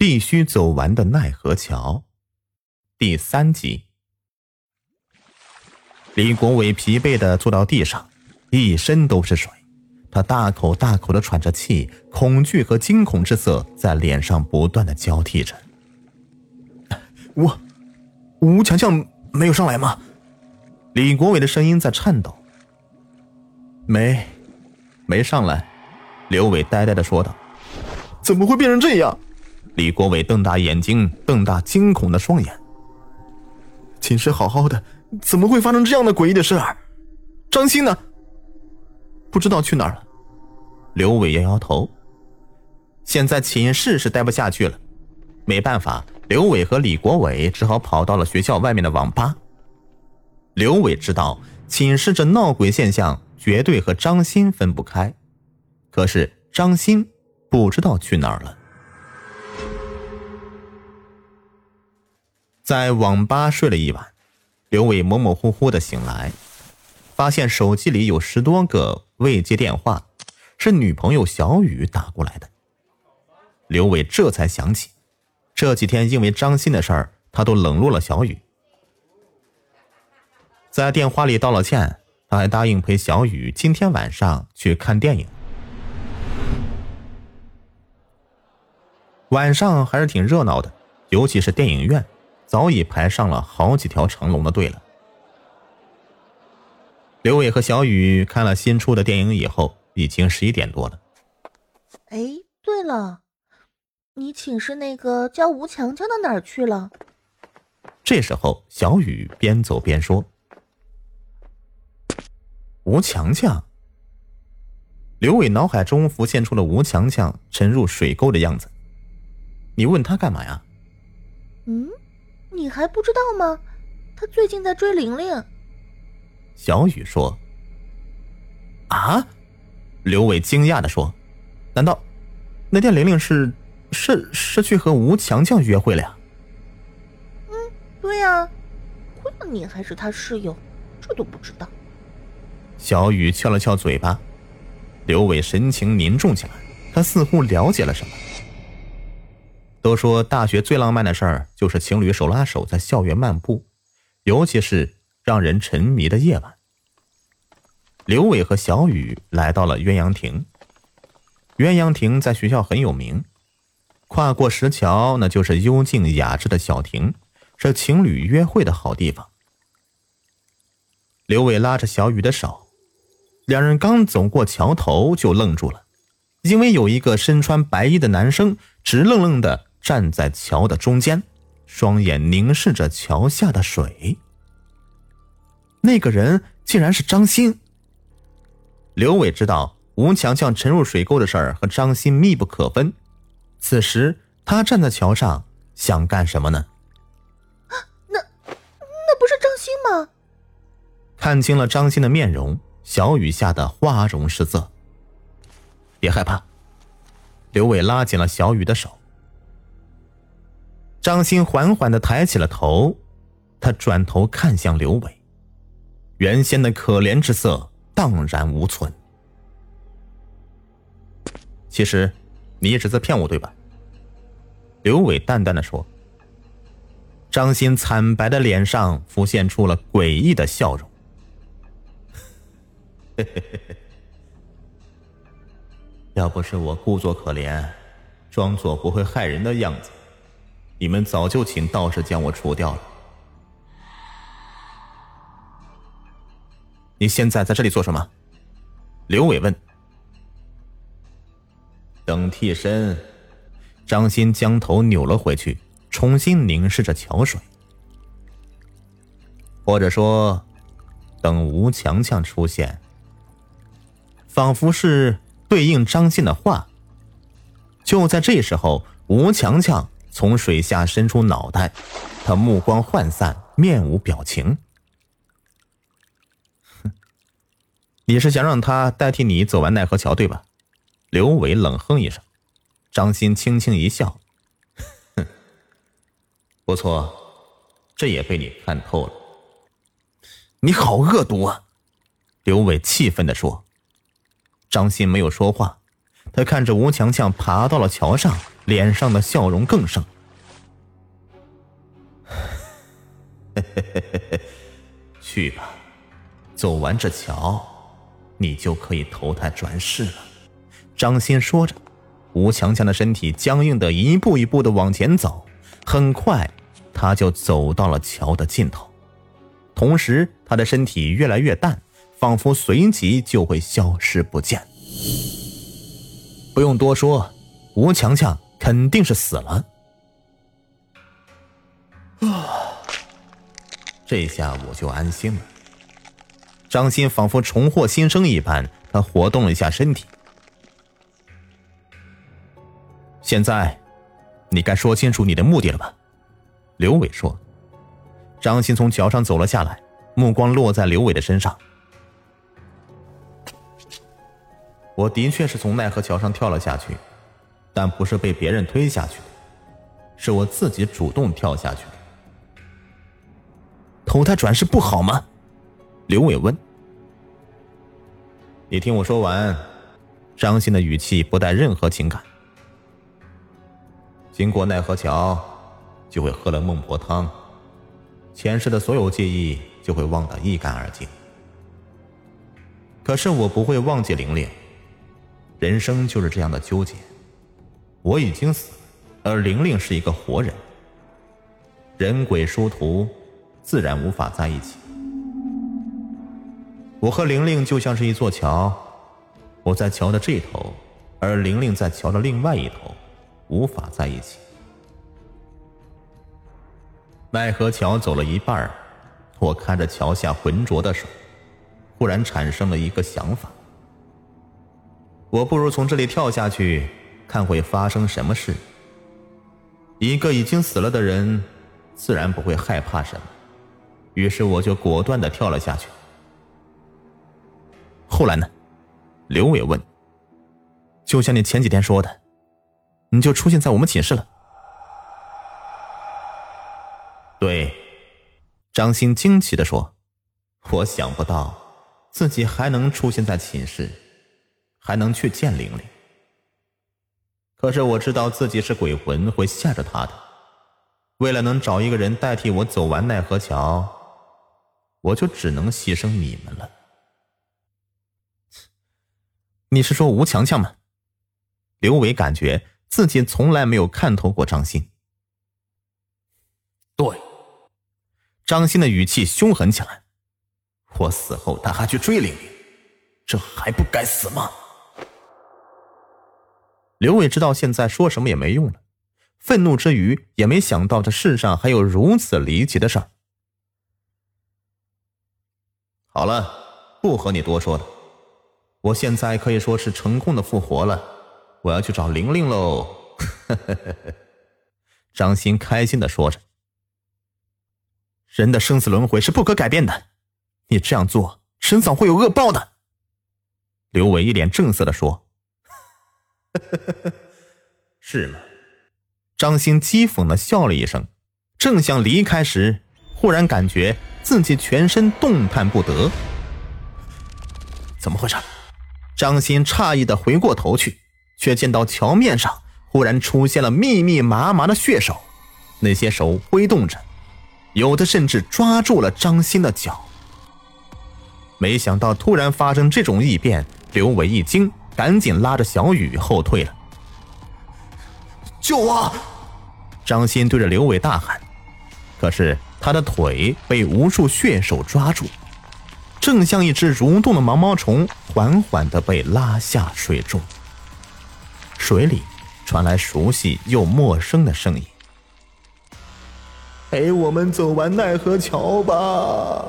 必须走完的奈何桥第三集。李国伟疲惫的坐到地上，一身都是水，他大口大口的喘着气，恐惧和惊恐之色在脸上不断的交替着。吴吴强强没有上来吗？李国伟的声音在颤抖。没，没上来。刘伟呆呆的说道：“怎么会变成这样？”李国伟瞪大眼睛，瞪大惊恐的双眼。寝室好好的，怎么会发生这样的诡异的事儿？张鑫呢？不知道去哪儿了。刘伟摇摇头。现在寝室是待不下去了，没办法，刘伟和李国伟只好跑到了学校外面的网吧。刘伟知道寝室这闹鬼现象绝对和张鑫分不开。可是张鑫不知道去哪儿了。在网吧睡了一晚，刘伟模模糊糊的醒来，发现手机里有十多个未接电话，是女朋友小雨打过来的。刘伟这才想起，这几天因为张鑫的事儿，他都冷落了小雨，在电话里道了歉，他还答应陪小雨今天晚上去看电影。晚上还是挺热闹的，尤其是电影院，早已排上了好几条长龙的队了。刘伟和小雨看了新出的电影以后，已经十一点多了。哎，对了，你寝室那个叫吴强强的哪儿去了？这时候，小雨边走边说：“吴强强。”刘伟脑海中浮现出了吴强强沉入水沟的样子。你问他干嘛呀？嗯，你还不知道吗？他最近在追玲玲。小雨说。啊？刘伟惊讶的说：“难道那天玲玲是是是去和吴强强约会了呀？”嗯，对呀。亏了你还是他室友，这都不知道。小雨翘了翘嘴巴。刘伟神情凝重起来，他似乎了解了什么。都说大学最浪漫的事儿就是情侣手拉手在校园漫步，尤其是让人沉迷的夜晚。刘伟和小雨来到了鸳鸯亭。鸳鸯亭在学校很有名，跨过石桥，那就是幽静雅致的小亭，是情侣约会的好地方。刘伟拉着小雨的手，两人刚走过桥头就愣住了，因为有一个身穿白衣的男生直愣愣的。站在桥的中间，双眼凝视着桥下的水。那个人竟然是张鑫。刘伟知道吴强强沉入水沟的事儿和张鑫密不可分，此时他站在桥上想干什么呢？啊，那那不是张鑫吗？看清了张鑫的面容，小雨吓得花容失色。别害怕，刘伟拉紧了小雨的手。张鑫缓缓的抬起了头，他转头看向刘伟，原先的可怜之色荡然无存。其实，你一直在骗我，对吧？刘伟淡淡的说。张鑫惨白的脸上浮现出了诡异的笑容。要不是我故作可怜，装作不会害人的样子。你们早就请道士将我除掉了。你现在在这里做什么？刘伟问。等替身。张鑫将头扭了回去，重新凝视着桥水。或者说，等吴强强出现。仿佛是对应张鑫的话。就在这时候，吴强强。从水下伸出脑袋，他目光涣散，面无表情。哼，你是想让他代替你走完奈何桥，对吧？刘伟冷哼一声，张鑫轻轻一笑，哼，不错，这也被你看透了。你好恶毒啊！刘伟气愤的说。张鑫没有说话，他看着吴强强爬到了桥上。脸上的笑容更盛。去吧，走完这桥，你就可以投胎转世了。张鑫说着，吴强强的身体僵硬的一步一步的往前走，很快他就走到了桥的尽头，同时他的身体越来越淡，仿佛随即就会消失不见。不用多说，吴强强肯定是死了。啊，这下我就安心了。张鑫仿佛重获新生一般，他活动了一下身体。现在，你该说清楚你的目的了吧？刘伟说。张鑫从桥上走了下来，目光落在刘伟的身上。我的确是从奈何桥上跳了下去，但不是被别人推下去的，是我自己主动跳下去的。投胎转世不好吗？刘伟问。你听我说完。张鑫的语气不带任何情感。经过奈何桥，就会喝了孟婆汤，前世的所有记忆就会忘得一干二净。可是我不会忘记玲玲，人生就是这样的纠结。我已经死了，而玲玲是一个活人，人鬼殊途，自然无法在一起。我和玲玲就像是一座桥，我在桥的这头，而玲玲在桥的另外一头。无法在一起。奈何桥走了一半我看着桥下浑浊的手，忽然产生了一个想法：我不如从这里跳下去，看会发生什么事。一个已经死了的人，自然不会害怕什么。于是我就果断的跳了下去。后来呢？刘伟问。就像你前几天说的。你就出现在我们寝室了。对，张鑫惊奇的说：“我想不到自己还能出现在寝室，还能去见玲玲。可是我知道自己是鬼魂，会吓着他的。为了能找一个人代替我走完奈何桥，我就只能牺牲你们了。”你是说吴强强吗？刘伟感觉。自己从来没有看透过张鑫。对，张鑫的语气凶狠起来。我死后他还去追玲玲，这还不该死吗？刘伟知道现在说什么也没用了，愤怒之余也没想到这世上还有如此离奇的事儿。好了，不和你多说了，我现在可以说是成功的复活了。我要去找玲玲喽！张鑫开心的说着。人的生死轮回是不可改变的，你这样做迟早会有恶报的。刘伟一脸正色的说：“ 是吗？”张鑫讥讽的笑了一声，正想离开时，忽然感觉自己全身动弹不得。怎么回事？张鑫诧异的回过头去。却见到桥面上忽然出现了密密麻麻的血手，那些手挥动着，有的甚至抓住了张鑫的脚。没想到突然发生这种异变，刘伟一惊，赶紧拉着小雨后退了。救我！张鑫对着刘伟大喊，可是他的腿被无数血手抓住，正像一只蠕动的毛毛虫，缓缓的被拉下水中。水里传来熟悉又陌生的声音：“陪我们走完奈何桥吧。”